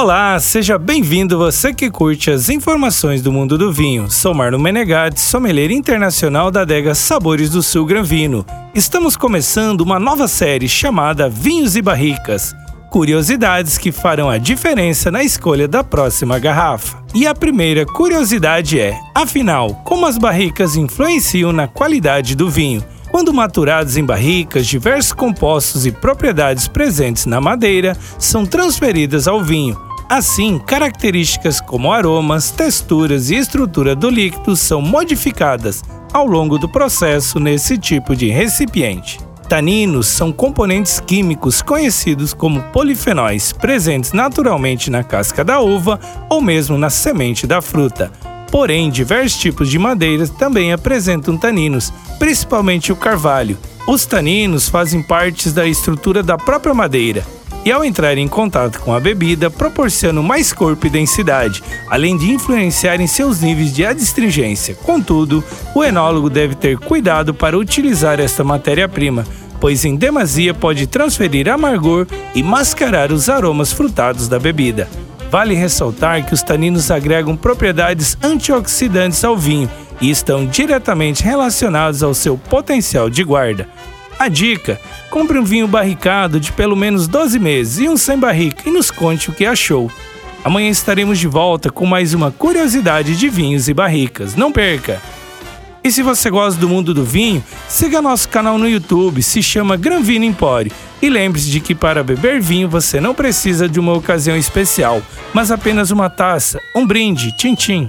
Olá, seja bem-vindo você que curte as informações do mundo do vinho. Sou Marlon Menegatti, sommelier internacional da adega Sabores do Sul Gran Vino. Estamos começando uma nova série chamada Vinhos e Barricas. Curiosidades que farão a diferença na escolha da próxima garrafa. E a primeira curiosidade é: afinal, como as barricas influenciam na qualidade do vinho? Quando maturados em barricas, diversos compostos e propriedades presentes na madeira são transferidas ao vinho, Assim, características como aromas, texturas e estrutura do líquido são modificadas ao longo do processo nesse tipo de recipiente. Taninos são componentes químicos conhecidos como polifenóis, presentes naturalmente na casca da uva ou mesmo na semente da fruta. Porém, diversos tipos de madeiras também apresentam taninos, principalmente o carvalho. Os taninos fazem parte da estrutura da própria madeira e ao entrar em contato com a bebida proporcionam mais corpo e densidade, além de influenciar em seus níveis de adstringência. Contudo, o enólogo deve ter cuidado para utilizar esta matéria-prima, pois em demasia pode transferir amargor e mascarar os aromas frutados da bebida. Vale ressaltar que os taninos agregam propriedades antioxidantes ao vinho e estão diretamente relacionados ao seu potencial de guarda. A dica: compre um vinho barricado de pelo menos 12 meses e um sem barrica e nos conte o que achou. Amanhã estaremos de volta com mais uma curiosidade de vinhos e barricas. Não perca! E se você gosta do mundo do vinho, siga nosso canal no YouTube, se chama Gran Vino Empório. E lembre-se de que para beber vinho você não precisa de uma ocasião especial, mas apenas uma taça, um brinde, tchim-tchim.